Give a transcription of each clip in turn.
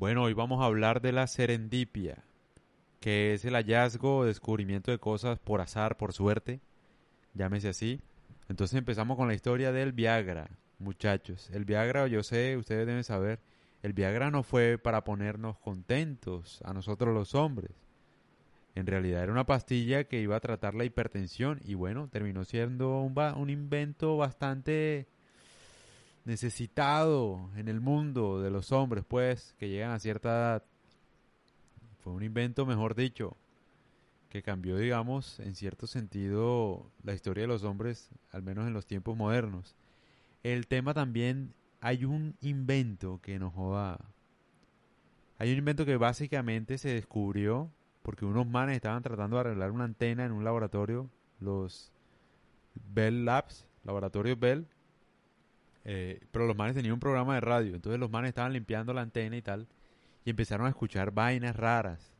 Bueno, hoy vamos a hablar de la serendipia, que es el hallazgo o descubrimiento de cosas por azar, por suerte, llámese así. Entonces empezamos con la historia del Viagra, muchachos. El Viagra, yo sé, ustedes deben saber, el Viagra no fue para ponernos contentos a nosotros los hombres. En realidad era una pastilla que iba a tratar la hipertensión y bueno, terminó siendo un, un invento bastante necesitado en el mundo de los hombres, pues, que llegan a cierta edad. Fue un invento, mejor dicho, que cambió, digamos, en cierto sentido la historia de los hombres, al menos en los tiempos modernos. El tema también, hay un invento que nos joda. Hay un invento que básicamente se descubrió porque unos manes estaban tratando de arreglar una antena en un laboratorio, los Bell Labs, laboratorio Bell, eh, pero los manes tenían un programa de radio, entonces los manes estaban limpiando la antena y tal, y empezaron a escuchar vainas raras.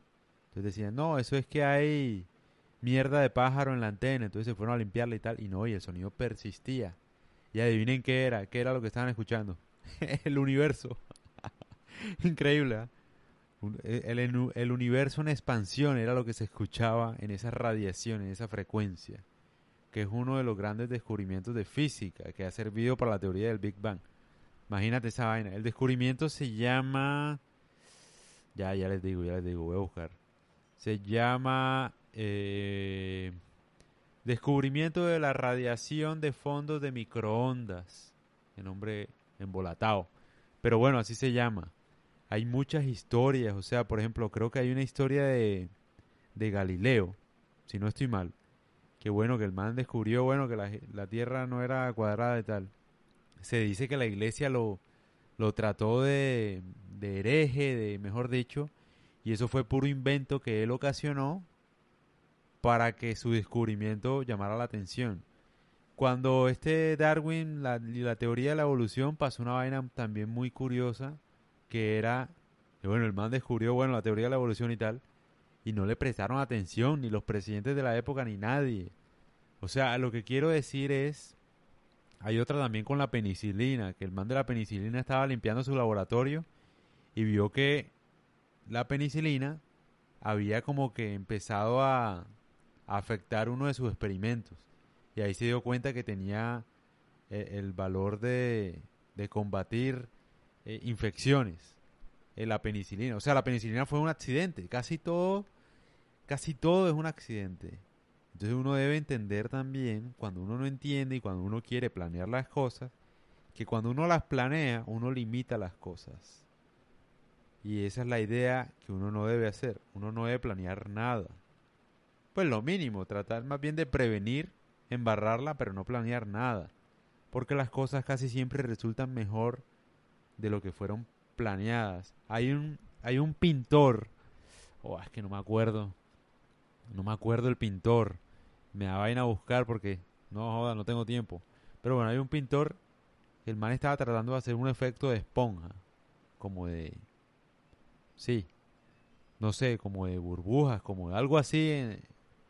Entonces decían, no, eso es que hay mierda de pájaro en la antena, entonces se fueron a limpiarla y tal, y no, y el sonido persistía. Y adivinen qué era, qué era lo que estaban escuchando. el universo. Increíble. ¿eh? El, el, el, universo en expansión era lo que se escuchaba en esa radiación, en esa frecuencia que es uno de los grandes descubrimientos de física que ha servido para la teoría del Big Bang. Imagínate esa vaina. El descubrimiento se llama... Ya, ya les digo, ya les digo, voy a buscar. Se llama... Eh, descubrimiento de la radiación de fondos de microondas. El nombre embolatado. Pero bueno, así se llama. Hay muchas historias. O sea, por ejemplo, creo que hay una historia de, de Galileo. Si no estoy mal que bueno, que el man descubrió, bueno, que la, tierra no era cuadrada y tal. Se dice que la iglesia lo, lo trató de, de hereje, de mejor dicho, y eso fue puro invento que él ocasionó para que su descubrimiento llamara la atención. Cuando este Darwin, la, la teoría de la evolución, pasó una vaina también muy curiosa, que era, bueno, el man descubrió, bueno, la teoría de la evolución y tal, y no le prestaron atención, ni los presidentes de la época, ni nadie. O sea, lo que quiero decir es, hay otra también con la penicilina, que el man de la penicilina estaba limpiando su laboratorio y vio que la penicilina había como que empezado a, afectar uno de sus experimentos. Y ahí se dio cuenta que tenía eh, el valor de, de combatir eh, infecciones la penicilina. O sea, la penicilina fue un accidente. Casi todo, casi todo es un accidente. Entonces uno debe entender también, cuando uno no entiende y cuando uno quiere planear las cosas, que cuando uno las planea, uno limita las cosas. Y esa es la idea que uno no debe hacer. Uno no debe planear nada. Pues lo mínimo, tratar más bien de prevenir, embarrarla, pero no planear nada. Porque las cosas casi siempre resultan mejor de lo que fueron planeadas. Hay un, hay un pintor, oh, es que no me acuerdo, no me acuerdo el pintor, me da vaina a buscar porque no joda, no tengo tiempo. Pero bueno, hay un pintor el man estaba tratando de hacer un efecto de esponja, como de, sí, no sé, como de burbujas, como de algo así en,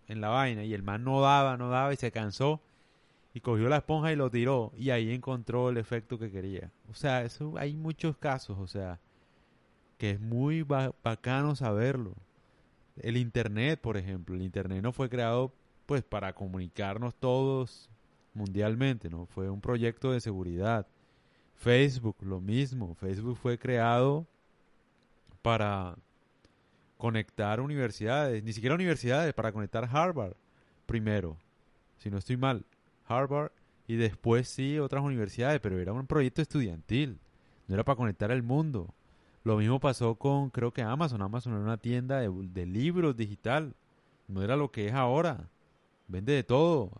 en la vaina. Y el man no daba, no daba y se cansó y cogió la esponja y lo tiró y ahí encontró el efecto que quería. O sea, eso hay muchos casos, o sea, que es muy bacano saberlo. El internet, por ejemplo, el internet no fue creado pues para comunicarnos todos mundialmente, no fue un proyecto de seguridad. Facebook, lo mismo, Facebook fue creado para conectar universidades, ni siquiera universidades, para conectar Harvard primero, si no estoy mal. Harvard y después sí otras universidades, pero era un proyecto estudiantil, no era para conectar el mundo. Lo mismo pasó con, creo que Amazon. Amazon era una tienda de, libros digital, no era lo que es ahora. Vende de todo.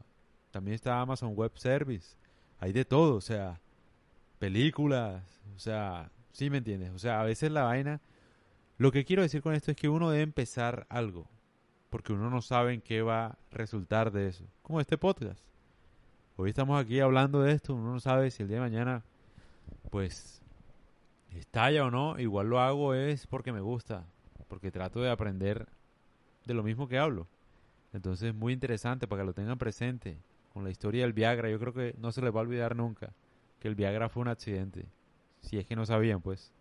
También está Amazon Web Service. Hay de todo, o sea, películas, o sea, sí me entiendes. O sea, a veces la vaina... Lo que quiero decir con esto es que uno debe empezar algo, porque uno no sabe en qué va a resultar de eso. Como este podcast. Hoy estamos aquí hablando de esto, uno no sabe si el día de mañana, pues, estalla o no. Igual lo hago es porque me gusta, porque trato de aprender de lo mismo que hablo. Entonces, es muy interesante para que lo tengan presente con la historia del Viagra. Yo creo que no se les va a olvidar nunca que el Viagra fue un accidente. Si es que no sabían, pues.